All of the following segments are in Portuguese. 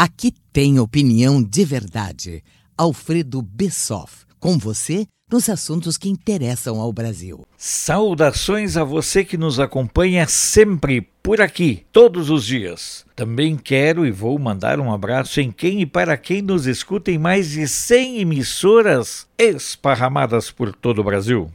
Aqui tem opinião de verdade. Alfredo Bessoff, com você nos assuntos que interessam ao Brasil. Saudações a você que nos acompanha sempre por aqui, todos os dias. Também quero e vou mandar um abraço em quem e para quem nos escuta em mais de 100 emissoras esparramadas por todo o Brasil.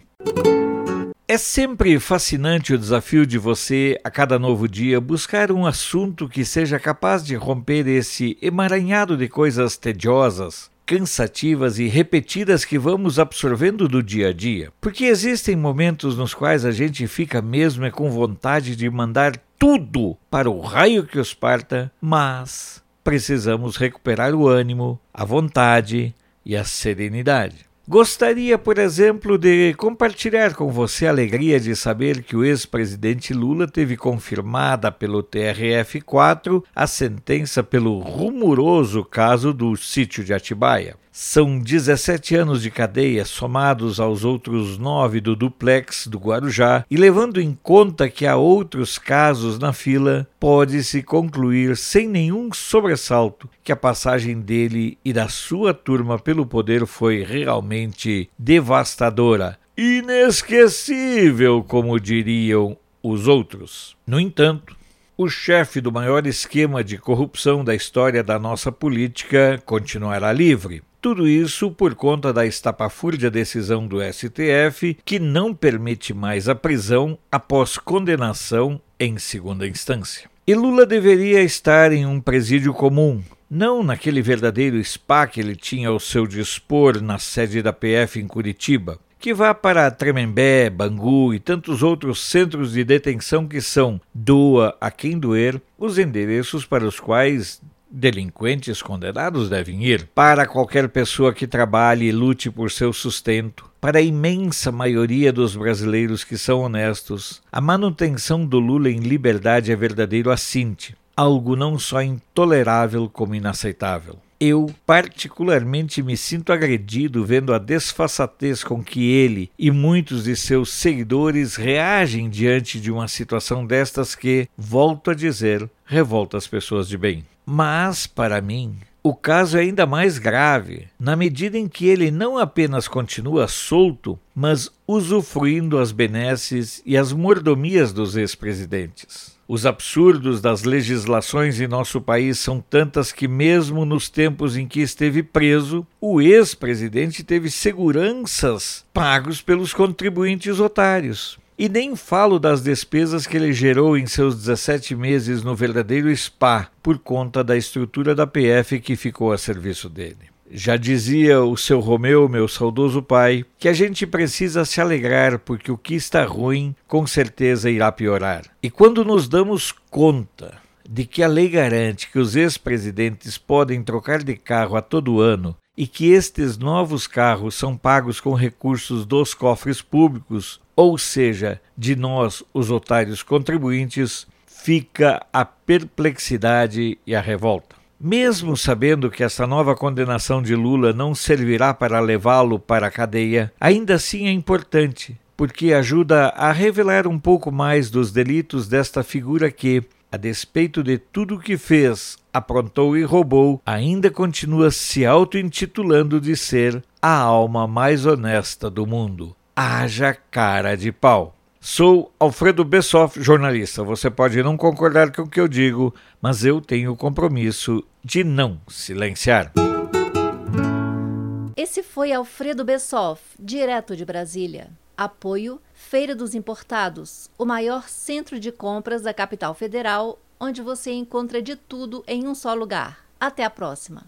É sempre fascinante o desafio de você, a cada novo dia, buscar um assunto que seja capaz de romper esse emaranhado de coisas tediosas, cansativas e repetidas que vamos absorvendo do dia a dia. Porque existem momentos nos quais a gente fica mesmo é com vontade de mandar tudo para o raio que os parta, mas precisamos recuperar o ânimo, a vontade e a serenidade. Gostaria, por exemplo, de compartilhar com você a alegria de saber que o ex-presidente Lula teve confirmada pelo TRF4 a sentença pelo rumoroso caso do sítio de Atibaia. São 17 anos de cadeia somados aos outros nove do duplex do Guarujá, e levando em conta que há outros casos na fila, pode-se concluir sem nenhum sobressalto que a passagem dele e da sua turma pelo poder foi realmente devastadora, inesquecível, como diriam os outros. No entanto, o chefe do maior esquema de corrupção da história da nossa política continuará livre. Tudo isso por conta da estapafúrdia decisão do STF, que não permite mais a prisão após condenação em segunda instância. E Lula deveria estar em um presídio comum, não naquele verdadeiro spa que ele tinha ao seu dispor na sede da PF em Curitiba, que vá para Tremembé, Bangu e tantos outros centros de detenção que são, doa a quem doer, os endereços para os quais delinquentes condenados devem ir. Para qualquer pessoa que trabalhe e lute por seu sustento, para a imensa maioria dos brasileiros que são honestos, a manutenção do Lula em liberdade é verdadeiro assinte, algo não só intolerável como inaceitável. Eu, particularmente, me sinto agredido vendo a desfaçatez com que ele e muitos de seus seguidores reagem diante de uma situação destas que, volto a dizer, revolta as pessoas de bem. Mas, para mim, o caso é ainda mais grave, na medida em que ele não apenas continua solto, mas usufruindo as benesses e as mordomias dos ex-presidentes. Os absurdos das legislações em nosso país são tantas que, mesmo nos tempos em que esteve preso, o ex-presidente teve seguranças pagos pelos contribuintes otários. E nem falo das despesas que ele gerou em seus 17 meses no verdadeiro spa por conta da estrutura da PF que ficou a serviço dele. Já dizia o seu Romeu, meu saudoso pai, que a gente precisa se alegrar porque o que está ruim com certeza irá piorar. E quando nos damos conta de que a lei garante que os ex-presidentes podem trocar de carro a todo ano e que estes novos carros são pagos com recursos dos cofres públicos, ou seja, de nós, os otários contribuintes, fica a perplexidade e a revolta. Mesmo sabendo que essa nova condenação de Lula não servirá para levá-lo para a cadeia, ainda assim é importante, porque ajuda a revelar um pouco mais dos delitos desta figura que, a despeito de tudo o que fez, aprontou e roubou, ainda continua se auto-intitulando de ser a alma mais honesta do mundo. Haja cara de pau. Sou Alfredo Bessoff, jornalista. Você pode não concordar com o que eu digo, mas eu tenho o compromisso de não silenciar. Esse foi Alfredo Bessoff, direto de Brasília. Apoio Feira dos Importados, o maior centro de compras da capital federal, onde você encontra de tudo em um só lugar. Até a próxima!